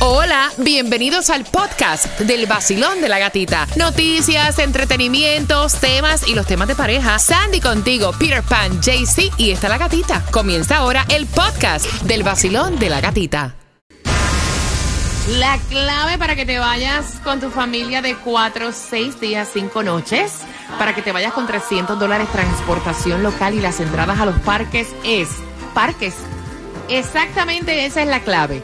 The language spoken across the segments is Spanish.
Hola, bienvenidos al podcast del vacilón de la gatita. Noticias, entretenimientos, temas y los temas de pareja. Sandy contigo, Peter Pan, JC y está la gatita. Comienza ahora el podcast del vacilón de la gatita. La clave para que te vayas con tu familia de 4, 6 días, 5 noches, para que te vayas con 300 dólares transportación local y las entradas a los parques es parques. Exactamente esa es la clave.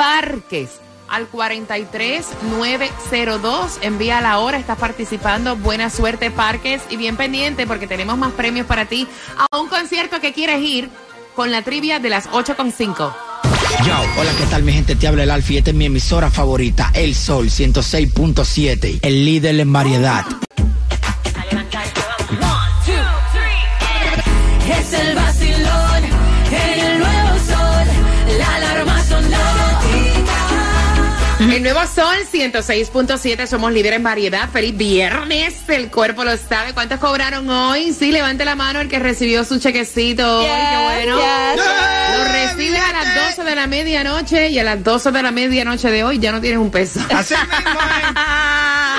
Parques al 43902. Envía la hora, estás participando. Buena suerte, Parques. Y bien pendiente porque tenemos más premios para ti a un concierto que quieres ir con la trivia de las 8.5. Yo, hola, ¿qué tal mi gente? Te habla el Alfie, esta es mi emisora favorita, El Sol 106.7, el líder en variedad. Es el vacilón El nuevo Sol 106.7, somos líderes en variedad. Feliz viernes, el cuerpo lo sabe. ¿Cuántos cobraron hoy? Sí, levante la mano el que recibió su chequecito. hoy, qué bueno. Lo recibes a las 12 de la medianoche y a las 12 de la medianoche de hoy ya no tienes un peso. Así mismo Pero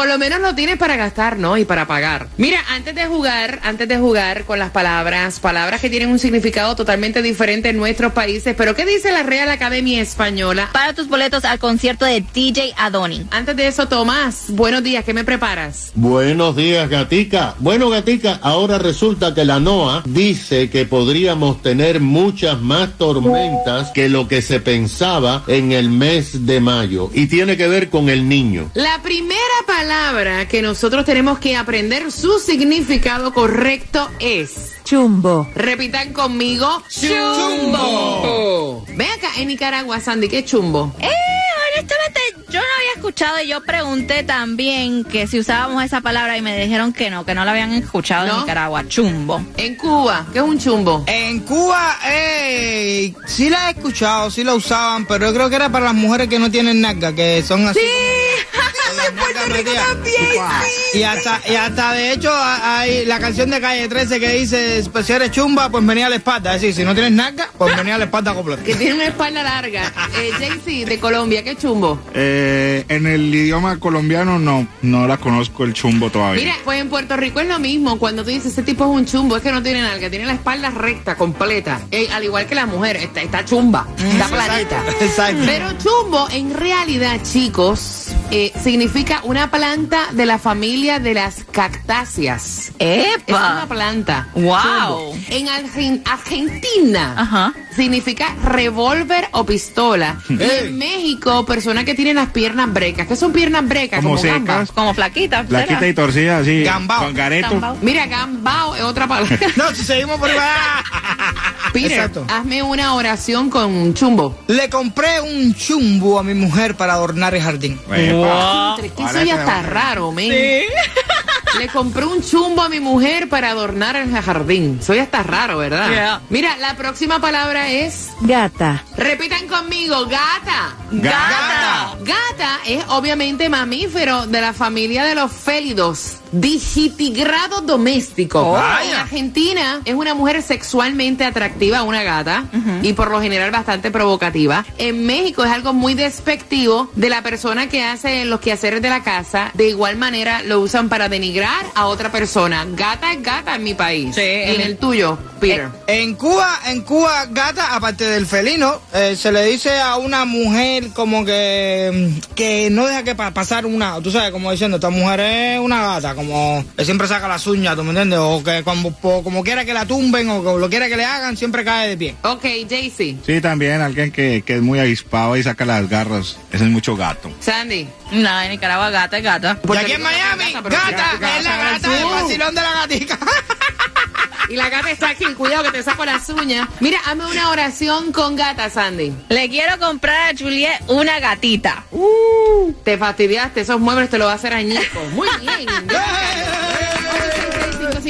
por lo menos lo tienes para gastar, ¿no? Y para pagar. Mira, antes de jugar, antes de jugar con las palabras, palabras que tienen un significado totalmente diferente en nuestros países, pero ¿qué dice la Real Academia Española? Para tus boletos al concierto de DJ Adoni. Antes de eso, Tomás, buenos días, ¿qué me preparas? Buenos días, Gatica. Bueno, Gatica, ahora resulta que la NOAA dice que podríamos tener muchas más tormentas que lo que se pensaba en el mes de mayo. Y tiene que ver con el niño. La primera palabra que nosotros tenemos que aprender su significado correcto es. Chumbo. Repitan conmigo. Chumbo. Ven acá en Nicaragua, Sandy, ¿qué es chumbo? Eh, honestamente, yo no había escuchado y yo pregunté también que si usábamos esa palabra y me dijeron que no, que no la habían escuchado ¿No? en Nicaragua. Chumbo. En Cuba, ¿qué es un chumbo? En Cuba, eh, sí la he escuchado, sí la usaban, pero yo creo que era para las mujeres que no tienen nalga, que son así. como- Y hasta, y hasta de hecho hay la canción de Calle 13 que dice, pues si eres chumba, pues venía a la espalda. Es decir, si no tienes nalga, pues venía a la espalda completa. Que tiene una espalda larga. Eh, JC, de Colombia, ¿qué chumbo? Eh, en el idioma colombiano no, no la conozco el chumbo todavía. Mira, pues en Puerto Rico es lo mismo. Cuando tú dices ese tipo es un chumbo, es que no tiene nalga, tiene la espalda recta, completa. Eh, al igual que la mujer, está, está chumba, está planita. Exacto. Pero chumbo, en realidad, chicos, eh, significa una planta de la familia de las cactáceas. Es una ¡Epa! planta. Wow. Chumbo. En Argen- Argentina Ajá. Significa revólver o pistola. Y en México, persona que tiene las piernas brecas. ¿Qué son piernas brecas? Como gambas. secas. Como flaquita. ¿será? Flaquita y torcida, así. Gambao. Con gareto. Gambao. Mira, gambao es otra palabra. No, si seguimos por ahí. Peter, Exacto. hazme una oración con chumbo. Le compré un chumbo a mi mujer para adornar el jardín. Entre que Ahora eso ya está raro, men. Le compré un chumbo a mi mujer para adornar el jardín. Eso ya está raro, ¿verdad? Yeah. Mira, la próxima palabra es. Gata. Repitan conmigo, gata. Gata. Gata es obviamente mamífero de la familia de los félidos. Digitigrado doméstico. En Argentina es una mujer sexualmente atractiva, una gata, y por lo general bastante provocativa. En México es algo muy despectivo de la persona que hace los quehaceres de la casa. De igual manera lo usan para denigrar a otra persona. Gata es gata en mi país. Sí, en en- el tuyo, Peter. En Cuba, en Cuba, gata, aparte del felino, eh, se le dice a una mujer como que, mm, que no deja que pa- pasar una, tú sabes, como diciendo, esta mujer es una gata, como que siempre saca las uñas, ¿tú me entiendes? O que como, po- como quiera que la tumben o como lo quiera que le hagan, siempre cae de pie. ok, Jaycee. Sí, también alguien que, que es muy avispado y saca las garras. Ese es mucho gato. Sandy. No, en Nicaragua gata es gata. Y aquí en Miami, gata, es la gata del vacilón de la gatica. Y la gata está aquí, cuidado que te saco las uñas. Mira, hazme una oración con gata, Sandy. Le quiero comprar a Juliet una gatita. Te fastidiaste, esos muebles te lo va a hacer añico. Muy bien.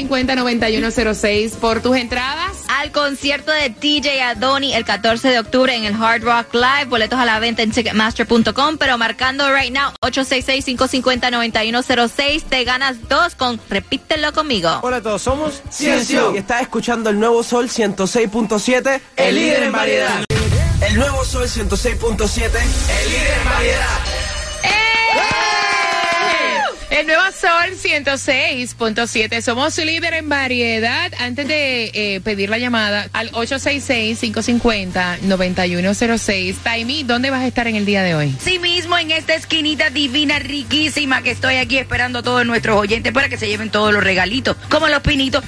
550-9106 por tus entradas. Al concierto de DJ Adoni el 14 de octubre en el Hard Rock Live. Boletos a la venta en Ticketmaster.com. Pero marcando right now 866-550-9106. Te ganas dos con Repítelo conmigo. Hola a todos, somos Ciencio y estás escuchando el nuevo Sol 106.7, el líder en variedad. El nuevo Sol 106.7, el líder en variedad. El nuevo Sol 106.7. Somos líder en variedad. Antes de eh, pedir la llamada al 866-550-9106. Taimi, ¿dónde vas a estar en el día de hoy? Sí mismo, en esta esquinita divina, riquísima, que estoy aquí esperando a todos nuestros oyentes para que se lleven todos los regalitos, como los pinitos.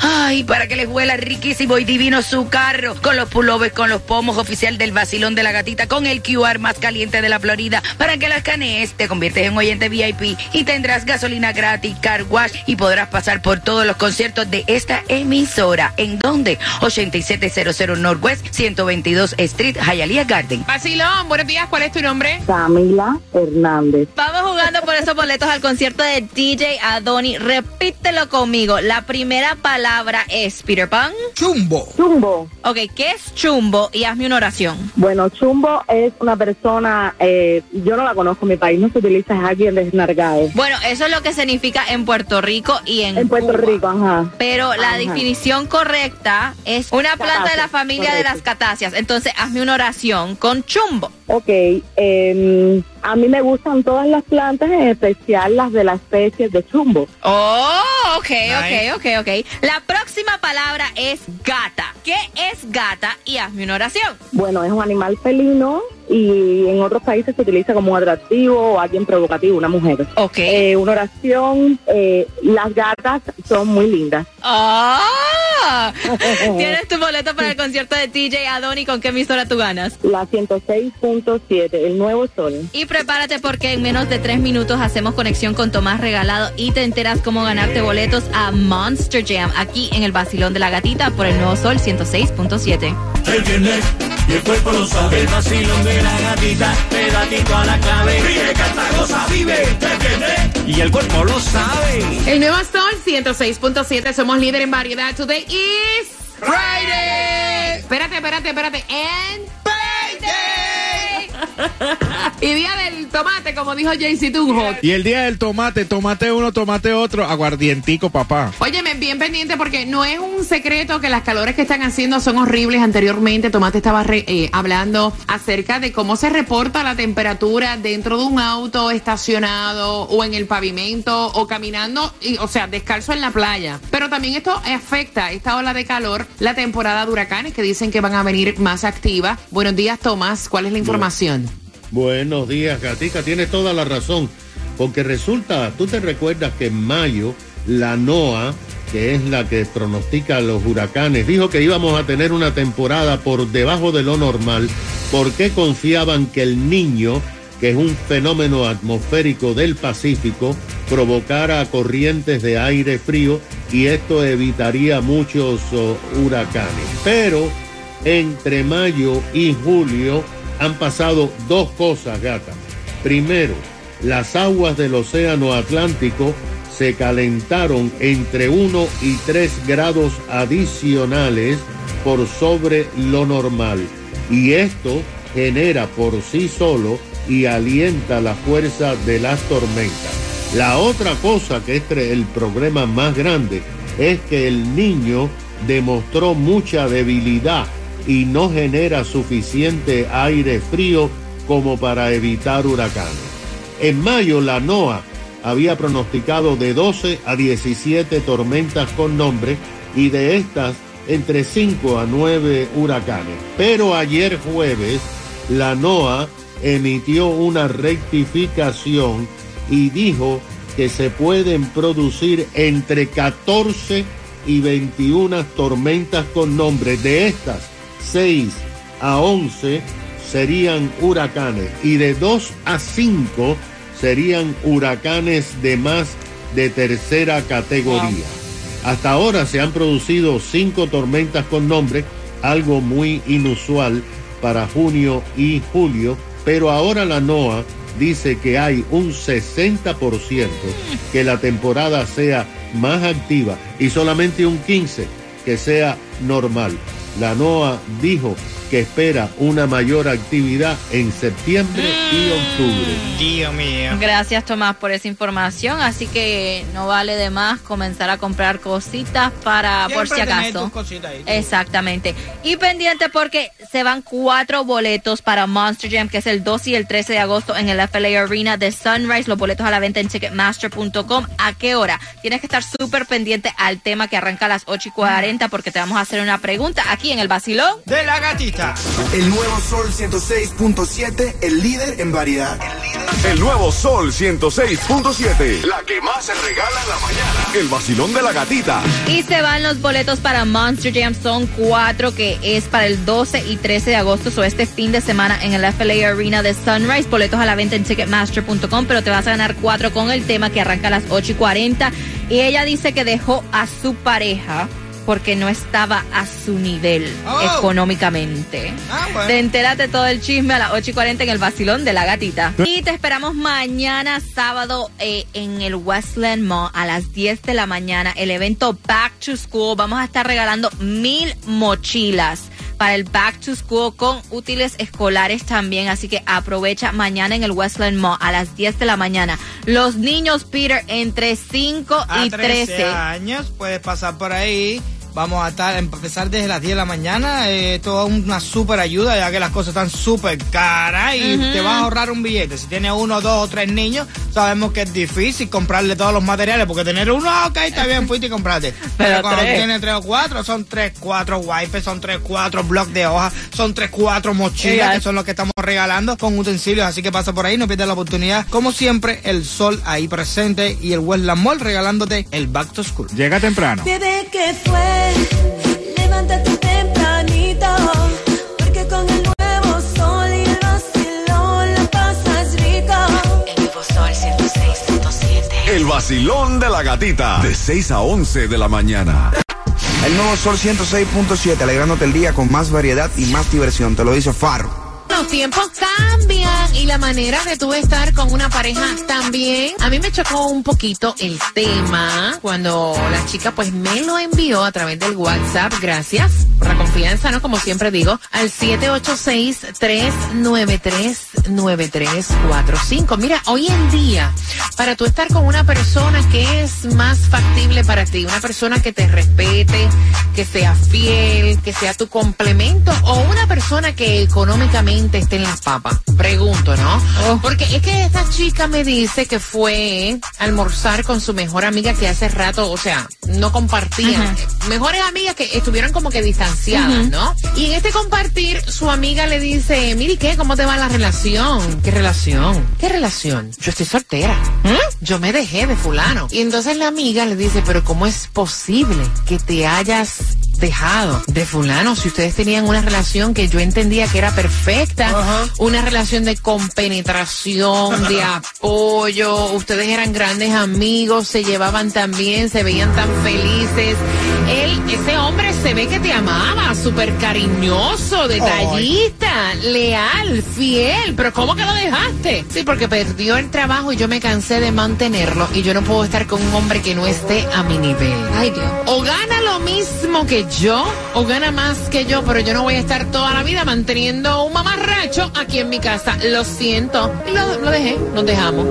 Ay, para que les huela riquísimo y divino su carro, con los pullovers, con los pomos oficial del vacilón de la gatita, con el QR más caliente de la Florida, para que las escanees, te conviertes en oyente VIP y tendrás gasolina gratis, car wash y podrás pasar por todos los conciertos de esta emisora. ¿En dónde? 8700 Northwest 122 Street, Hialeah Garden. Vacilón, buenos días, ¿cuál es tu nombre? Camila Hernández. Vamos jugando por esos boletos al concierto de DJ Adoni. Repítelo conmigo. La primera palabra es Peter Pan. Chumbo. Chumbo. Ok, ¿qué es chumbo? Y hazme una oración. Bueno, chumbo es una persona, eh, yo no la conozco, en mi país no se utiliza, es alguien desnargado. Bueno, eso es lo que significa en Puerto Rico y en En Puerto Cuba. Rico, ajá. Pero la Ajá. definición correcta es una planta de la familia de las catáceas. Entonces, hazme una oración con chumbo. Ok, em, a mí me gustan todas las plantas, en especial las de la especie de chumbo. Oh, ok, Nice. ok, ok, ok. La próxima palabra es gata. ¿Qué es gata? Y hazme una oración. Bueno, es un animal felino y en otros países se utiliza como un atractivo o alguien provocativo, una mujer. Ok. Eh, una oración, eh, las gatas son muy lindas. ¡Ah! Tienes tu boleto para el concierto de TJ Adoni. ¿Con qué emisora tú ganas? La 106.7, el nuevo sol. Y prepárate porque en menos de tres minutos hacemos conexión con Tomás Regalado y te enteras cómo ganarte boletos a Monster Jam aquí en el Basilón de la Gatita por el Nuevo Sol 106.7. El viernes y el cuerpo lo sabe. El vacilón de la gatita, pedatito a la clave. Vive, canta, goza, vive. El viernes y el cuerpo lo sabe. El nuevo Sol 106.7. Somos líder en variedad. Today is Friday. Espérate, espérate, espérate. And y día del tomate, como dijo JC Tunjo. Y el día del tomate, tomate uno, tomate otro, aguardientico, papá. Óyeme, bien pendiente porque no es un secreto que las calores que están haciendo son horribles. Anteriormente, Tomate estaba re- eh, hablando acerca de cómo se reporta la temperatura dentro de un auto estacionado o en el pavimento o caminando, y, o sea, descalzo en la playa. Pero también esto afecta esta ola de calor, la temporada de huracanes que dicen que van a venir más activa. Buenos días, Tomás. ¿Cuál es la información? Buenos días, Gatica. Tienes toda la razón. Porque resulta, tú te recuerdas que en mayo la NOAA, que es la que pronostica los huracanes, dijo que íbamos a tener una temporada por debajo de lo normal porque confiaban que el niño, que es un fenómeno atmosférico del Pacífico, provocara corrientes de aire frío y esto evitaría muchos oh, huracanes. Pero entre mayo y julio han pasado dos cosas, gata. Primero, las aguas del Océano Atlántico se calentaron entre 1 y 3 grados adicionales por sobre lo normal. Y esto genera por sí solo y alienta la fuerza de las tormentas. La otra cosa que es el problema más grande es que el niño demostró mucha debilidad y no genera suficiente aire frío como para evitar huracanes. En mayo la NOAA había pronosticado de 12 a 17 tormentas con nombre y de estas entre 5 a 9 huracanes. Pero ayer jueves la NOAA emitió una rectificación y dijo que se pueden producir entre 14 y 21 tormentas con nombre. De estas, 6 a 11 serían huracanes y de 2 a 5 serían huracanes de más de tercera categoría. Hasta ahora se han producido cinco tormentas con nombre, algo muy inusual para junio y julio, pero ahora la NOAA dice que hay un 60% que la temporada sea más activa y solamente un 15% que sea normal. La NOAA dijo que espera una mayor actividad en septiembre y octubre. Dios mío. Gracias Tomás por esa información, así que no vale de más comenzar a comprar cositas para por si acaso. tus cositas ahí. Exactamente. Y pendiente porque se van cuatro boletos para Monster Jam, que es el 12 y el 13 de agosto en el FLA Arena de Sunrise. Los boletos a la venta en Ticketmaster.com. ¿A qué hora? Tienes que estar súper pendiente al tema que arranca a las 8 y 40 porque te vamos a hacer una pregunta aquí en el Basilón. De la gatita. El nuevo Sol 106.7, el líder en variedad. El nuevo Sol 106.7. La que más se regala en la mañana. El vacilón de la gatita. Y se van los boletos para Monster Jam. Son cuatro que es para el 12 y 13 de agosto. O este fin de semana en el FLA Arena de Sunrise. Boletos a la venta en Ticketmaster.com. Pero te vas a ganar cuatro con el tema que arranca a las 8 y 40. Y ella dice que dejó a su pareja porque no estaba a su nivel Oh. económicamente. Ah, bueno. Te entérate todo el chisme a las 8 y 40 en el vacilón de la gatita. Y te esperamos mañana sábado eh, en el Westland Mall a las 10 de la mañana. El evento Back to School. Vamos a estar regalando mil mochilas para el Back to School con útiles escolares también. Así que aprovecha mañana en el Westland Mall a las 10 de la mañana. Los niños, Peter, entre 5 A y 13 13. años puedes pasar por ahí. Vamos a estar, empezar desde las 10 de la mañana. Eh, toda una súper ayuda, ya que las cosas están súper caras y te vas a ahorrar un billete. Si tienes uno, dos o tres niños, sabemos que es difícil comprarle todos los materiales, porque tener uno, ok, está bien, fuiste y compraste. Pero, Pero cuando tres. tienes tres o cuatro, son tres, cuatro wipes, son tres, cuatro bloques de hojas, son tres, cuatro mochilas, que son los que estamos regalando con utensilios. Así que pasa por ahí, no pierdas la oportunidad. Como siempre, el sol ahí presente y el Westland Mall regalándote el Back to School. Llega temprano. Bebé, ¿qué fue? Levántate tempranito, porque con el nuevo sol y el vacilón la pasas rico. El nuevo sol 106.7. El vacilón de la gatita. De 6 a 11 de la mañana. El nuevo Sol 106.7, alegrándote el día con más variedad y más diversión. Te lo dice Faro. Los tiempos y la manera de tú estar con una pareja también. A mí me chocó un poquito el tema cuando la chica pues me lo envió a través del WhatsApp. Gracias por la confianza, ¿no? Como siempre digo, al 786-393-9345. Mira, hoy en día, para tú estar con una persona que es más factible para ti, una persona que te respete, que sea fiel, que sea tu complemento o una persona que económicamente esté en las papas. Pregunto, ¿no? Porque es que esta chica me dice que fue a almorzar con su mejor amiga que hace rato, o sea, no compartían. Mejores amigas que estuvieron como que distanciadas, ¿no? Y en este compartir, su amiga le dice, mire, ¿qué? ¿Cómo te va la relación? ¿Qué relación? ¿Qué relación? Yo estoy soltera. ¿Mm? Yo me dejé de fulano. Y entonces la amiga le dice, pero ¿cómo es posible que te hayas dejado de fulano si ustedes tenían una relación que yo entendía que era perfecta, una relación de compenetración, de apoyo, ustedes eran grandes amigos, se llevaban tan bien, se veían tan felices. Él, ese hombre se ve que te amaba, súper cariñoso, detallista, leal, fiel, pero ¿cómo que lo dejaste? Sí, porque perdió el trabajo y yo me cansé de mantenerlo y yo no puedo estar con un hombre que no esté a mi nivel. Ay Dios. O gana lo mismo que yo o gana más que yo, pero yo no voy a estar toda la vida manteniendo un mamarracho aquí en mi casa. Lo siento. Y lo, lo dejé, nos dejamos.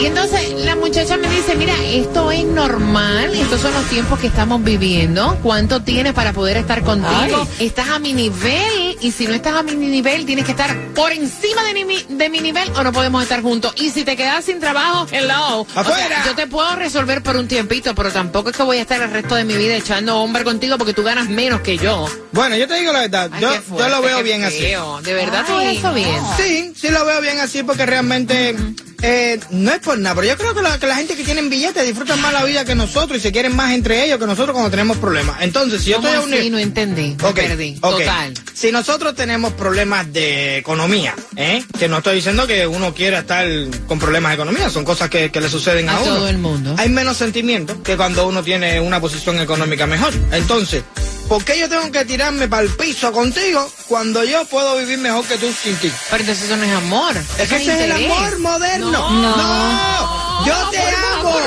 Y entonces la muchacha me dice, mira, esto es normal, estos son los tiempos que estamos viviendo. ¿Cuánto tienes para poder estar contigo? Estás a mi nivel y si no estás a mi nivel, tienes que estar por encima de mi, de mi nivel o no podemos estar juntos. Y si te quedas sin trabajo, hello. O sea, ¡Afuera! yo te puedo resolver por un tiempito, pero tampoco es que voy a estar el resto de mi vida echando hombre contigo porque tú ganas menos que yo. Bueno, yo te digo la verdad, Ay, yo, lo veo bien feo. así. ¿De verdad tú ves eso bien? Sí, sí lo veo bien así porque realmente eh, no es por nada, pero yo creo que la, que la gente que tienen billetes disfrutan más la vida que nosotros y se quieren más entre ellos que nosotros cuando tenemos problemas. Entonces, si yo ¿Cómo estoy a un así? No entendí. Me perdí. Total. Si nosotros tenemos problemas de economía, ¿eh? que no estoy diciendo que uno quiera estar con problemas de economía, son cosas que, que le suceden a, A uno. todo el mundo. Hay menos sentimiento que cuando uno tiene una posición económica mejor. Entonces, ¿por qué yo tengo que tirarme para el piso contigo cuando yo puedo vivir mejor que tú sin ti? Pero entonces eso no es amor. Es que ese es el amor moderno. No. No. No, yo te amo.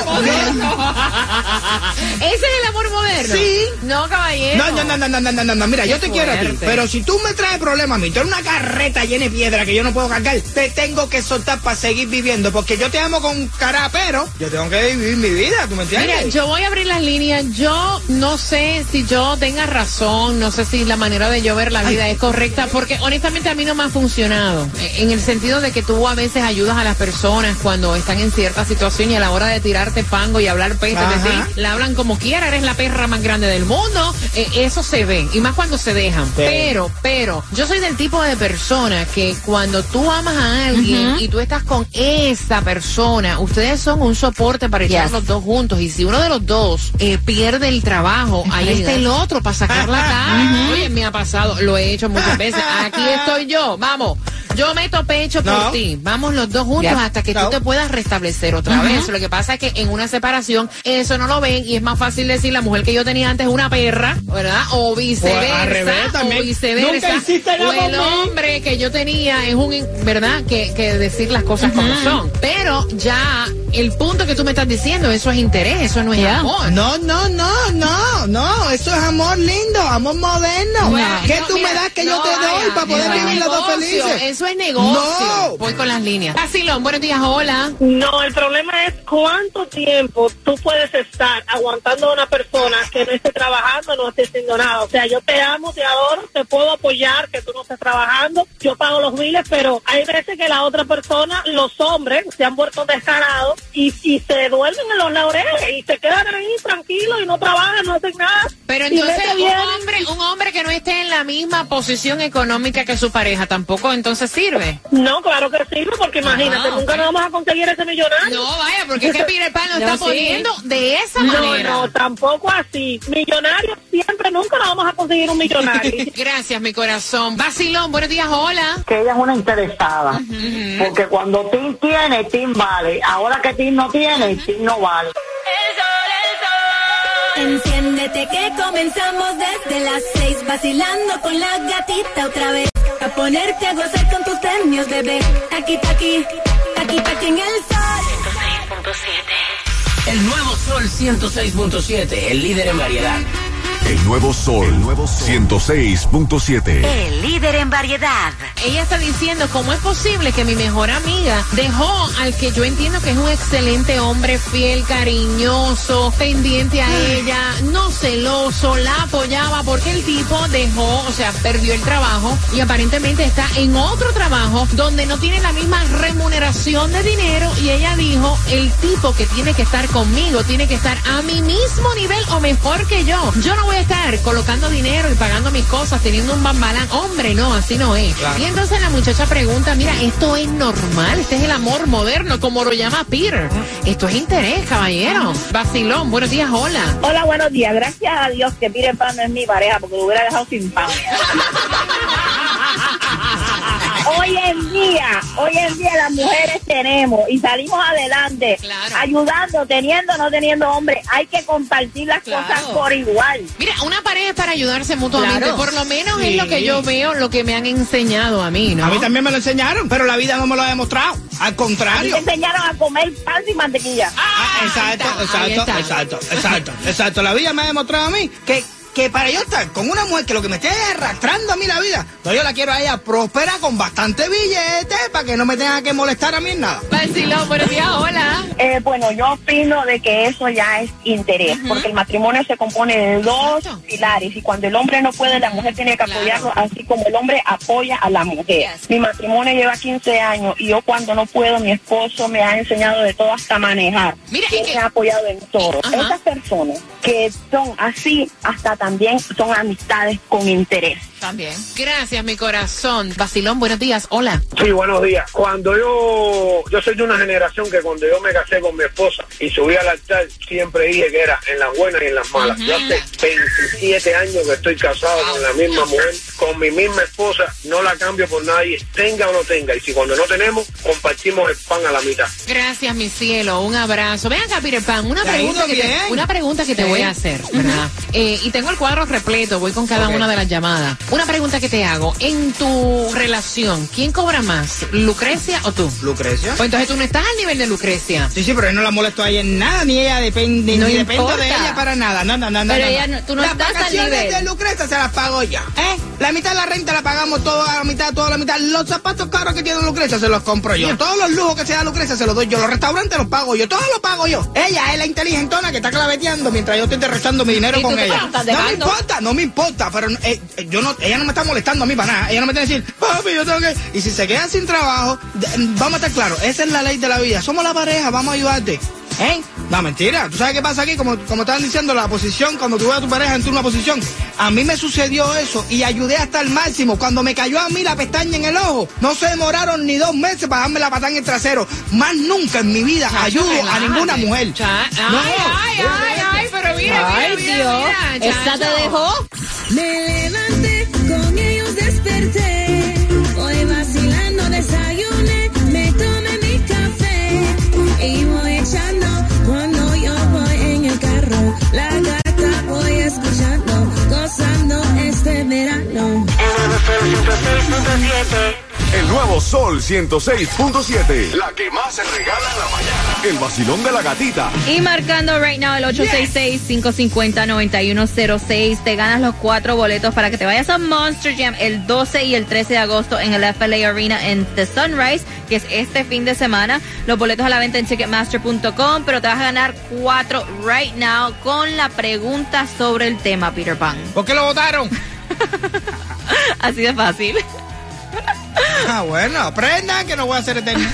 ¿Ese es el amor moderno? Sí. No, caballero. No, no, no, no, no, no, no. Mira, yo te quiero a ti. Pero si tú me traes problemas a mí, tú eres una carreta llena de piedra que yo no puedo cargar, te tengo que soltar para seguir viviendo. Porque yo te amo con cara, pero yo tengo que vivir mi vida, ¿tú me entiendes? Mira, yo voy a abrir las líneas. Yo no sé si yo tenga razón, no sé si la manera de yo ver la vida es correcta, porque honestamente a mí no me ha funcionado. Eh, en el sentido de que tú a veces ayudas a las personas cuando están en ciertas situaciones situación y a la hora de tirarte fango y hablar peste de Ajá. ti, la hablan como quiera, eres la perra más grande del mundo. Eh, eso se ve, y más cuando se dejan. Pero, pero, yo soy del tipo de persona que cuando tú amas a alguien y tú estás con esa persona, ustedes son un soporte para echar Yes. los dos juntos. Y si uno de los dos eh, pierde el trabajo, ahí está el otro para sacar la cara. Oye, me ha pasado, lo he hecho muchas veces. Aquí estoy yo, vamos. Yo meto pecho por No. ti. Vamos los dos juntos hasta que No. tú te puedas restablecer otra vez. Lo que pasa es que en una separación eso no lo ven y es más fácil decir la mujer que yo tenía antes es una perra, ¿verdad? O viceversa. O revés también. O viceversa. Nunca nada o el hombre que yo tenía es un, ¿verdad? Que, que decir las cosas como son. Pero ya el punto que tú me estás diciendo, eso es interés, eso no es amor. No, no, no, no, no, eso es amor lindo, amor moderno. Bueno, ¿Qué no, tú mira, me das que yo te doy vaya, para poder vivir las dos felices? Eso es negocio. No. Voy con las líneas. Basilón, buenos días, hola. No, el problema es cuánto tiempo tú puedes estar aguantando a una persona que no esté trabajando, no esté haciendo nada. O sea, yo te amo, te adoro, te puedo apoyar, que tú no estés trabajando, yo pago los miles, pero hay veces que la otra persona, los hombres, se han vuelto descarados y, y se duermen en los laureles y se quedan ahí tranquilos y no trabajan, no hacen nada. Pero entonces un bien. hombre, un hombre que no esté en la misma posición económica que su pareja tampoco entonces sirve. No, claro que sirve, porque imagínate, Ah, nunca ok. nos vamos a conseguir ese millonario. No, vaya, porque es que Peter Pan lo No, está sí. poniendo de esa No, manera. no, tampoco así. Millonarios siempre, nunca nos vamos a conseguir un millonario. Gracias, mi corazón. Basilón, buenos días, hola. que ella es una interesada. Porque cuando Tim tiene, Tim vale. Ahora que Tim no tiene, Tim no vale. Enciéndete que comenzamos desde las seis vacilando con la gatita otra vez. A ponerte a gozar con tus premios, bebé. Aquí, aquí, aquí, aquí en el sol. 106.7. El nuevo Sol 106.7, el líder en variedad. El nuevo Sol, el nuevo 106.7. El líder en variedad. Ella está diciendo cómo es posible que mi mejor amiga dejó al que yo entiendo que es un excelente hombre, fiel, cariñoso, pendiente a ella, no celoso, la apoyaba porque el tipo dejó, o sea, perdió el trabajo y aparentemente está en otro trabajo donde no tiene la misma remuneración de dinero y ella dijo, el tipo que tiene que estar conmigo tiene que estar a mi mismo nivel o mejor que yo. Yo no voy a estar colocando dinero y pagando mis cosas, teniendo un bambalán. Hombre, no, así no es. Claro. Y entonces la muchacha pregunta, mira, esto es normal, este es el amor moderno, como lo llama Peter. Esto es interés, caballero. Vacilón, buenos días, hola. Hola, buenos días. Gracias a Dios que Peter Pan no es mi pareja porque lo hubiera dejado sin pan. hoy en día, hoy en día las mujeres tenemos y salimos adelante, Claro. ayudando, teniendo, no teniendo hombre. Hay que compartir las Claro. cosas por igual. Mira, una pareja es para ayudarse mutuamente. Claro. Por lo menos es lo que yo veo, lo que me han enseñado a mí, ¿no? A mí también me lo enseñaron, pero la vida no me lo ha demostrado. Al A mí contrario. me enseñaron a comer pan sin mantequilla. Ah, exacto, exacto, está. exacto, exacto, exacto. La vida me ha demostrado a mí que, que para yo estar con una mujer que lo que me esté arrastrando a mí la vida, no yo la quiero a ella próspera con bastante billete para que no me tenga que molestar a mí en nada. Vacilón, buenos días, hola. Eh, bueno, yo opino de que eso ya es interés, porque el matrimonio se compone de dos Exacto. pilares y cuando el hombre no puede, la mujer tiene que Claro. apoyarlo, así como el hombre apoya a la mujer. Yes. Mi matrimonio lleva 15 años y yo cuando no puedo, mi esposo me ha enseñado de todo hasta manejar. Mira, que- me ha apoyado en todo. Esas personas que son así, hasta también son amistades con interés. También. Gracias, mi corazón. Vacilón, buenos días, hola. Sí, buenos días. Cuando yo, yo soy de una generación que cuando yo me casé con mi esposa y subí al altar, siempre dije que era en las buenas y en las malas. Yo hace 27 años que estoy casado con la misma mujer, con mi misma esposa, no la cambio por nadie, tenga o no tenga. Y si cuando no tenemos, compartimos el pan a la mitad. Gracias, mi cielo. Un abrazo. Ven acá, Peter Pan. Una pregunta, que te, una pregunta que te Sí. voy a hacer, ¿verdad? Eh, y tengo el cuadro repleto. Voy con cada una de las llamadas. Una pregunta que te hago. En tu relación, ¿quién cobra más? ¿Lucrecia o tú? ¿Lucrecia? Pues entonces tú no estás al nivel de Lucrecia. Sí, sí, pero yo no la molesto a ella en nada, ni ella depende, No ni dependo importa. de ella para nada. No, no, no, no. Pero no, ella no. tú no Las estás al vacaciones nivel. de Lucrecia se las pago yo, ¿eh? La mitad de la renta la pagamos toda la mitad, toda la mitad. Los zapatos caros que tiene Lucrecia se los compro yo. Todos los lujos que se da Lucrecia se los doy yo. Los restaurantes los pago yo. Todo lo pago yo. Ella es la inteligentona que está claveteando mientras yo estoy derrochando mi dinero ¿Y tú con ella. No me importa, no me importa, pero eh, yo no, ella no me está molestando a mí para nada. Ella no me tiene que decir, papi, yo tengo que. Y si se queda sin trabajo, vamos a estar claros, esa es la ley de la vida. Somos la pareja, vamos a ayudarte. ¿Eh? No, mentira. ¿Tú sabes qué pasa aquí? Como, como estaban diciendo, la posición, cuando tú ves a tu pareja en una posición. A mí me sucedió eso y ayudé hasta el máximo. Cuando me cayó a mí la pestaña en el ojo, no se demoraron ni dos meses para darme la patada en el trasero. Más nunca en mi vida ayudo a ninguna mujer. Cha- ay, No. ay, ay, ay, pero mira, Ay, mira, mira, Dios. mira, Esa te chacho. dejó. Me El nuevo Sol 106.7. La que más se regala en la mañana. El vacilón de la gatita. Y marcando right now el 866-550-9106. Te ganas los cuatro boletos para que te vayas a Monster Jam el 12 y el 13 de agosto en el FLA Arena en The Sunrise, que es este fin de semana. Los boletos a la venta en Ticketmaster.com, pero te vas a ganar cuatro right now con la pregunta sobre el tema, Peter Pan. ¿Por qué lo votaron? Así de fácil. Ah, bueno, aprendan que no voy a ser eterno.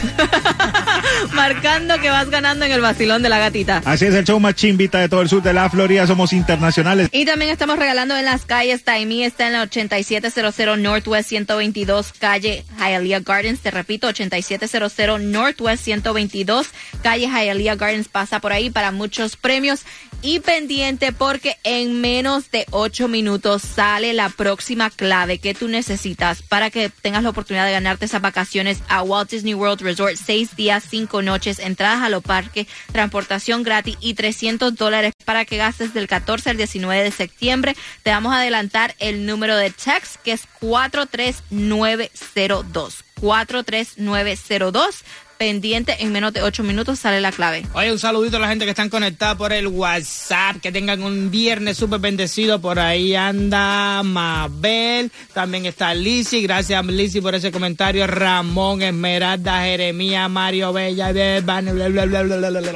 Marcando que vas ganando en el vacilón de la gatita. Así es el show más chimbita de todo el sur de la Florida. Somos internacionales. Y también estamos regalando en las calles. Taimí está en la 8700 Northwest 122 calle Hialeah Gardens. Te repito, 8700 Northwest 122 calle Hialeah Gardens. Pasa por ahí para muchos premios. Y pendiente porque en menos de 8 minutos sale la próxima clave que tú necesitas para que tengas la oportunidad de ganarte esas vacaciones a Walt Disney World Resort. Seis días, cinco noches, entradas a los parques, transportación gratis y 300 dólares para que gastes del 14 al 19 de septiembre. Te vamos a adelantar el número de text que es 43902. 43902. Pendiente, en menos de 8 minutos sale la clave. Oye, un saludito a la gente que están conectada por el WhatsApp. Que tengan un viernes súper bendecido. Por ahí anda Mabel. También está Lizzy. Gracias, Lizzy, por ese comentario. Ramón, Esmeralda, Jeremía, Mario Bella. bla, bla, bla, bla, bla, bla, bla.